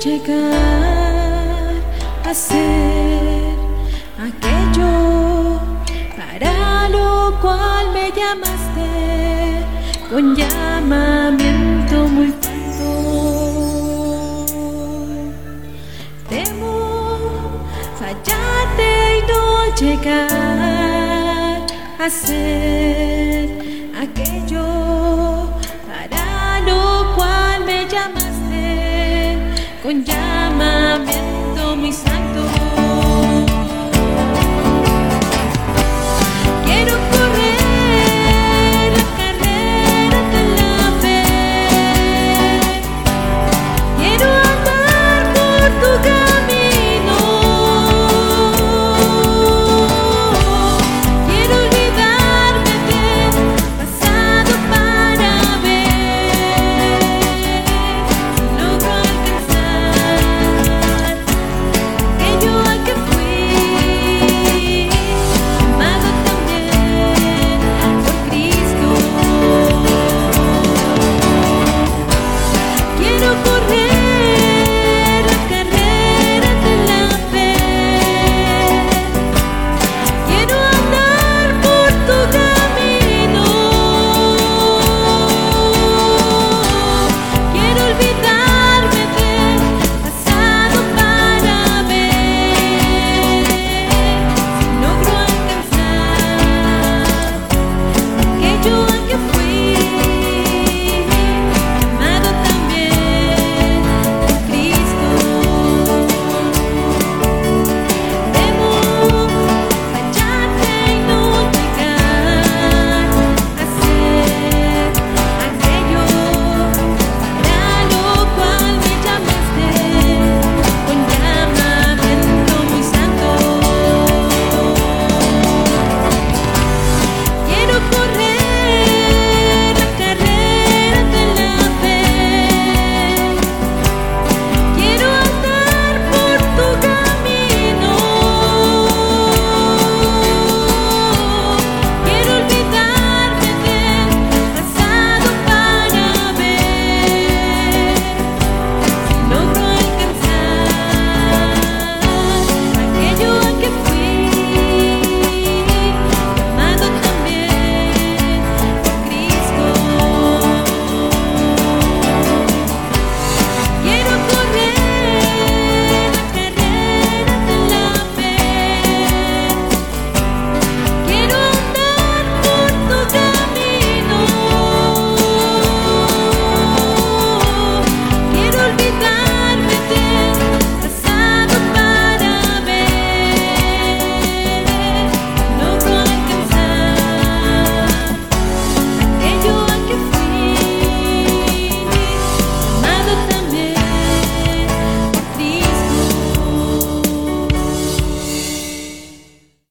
llegar a ser aquello para lo cual me llamaste con llamamiento muy fuerte. Temo fallarte y no llegar a ser un llamamiento muy santo.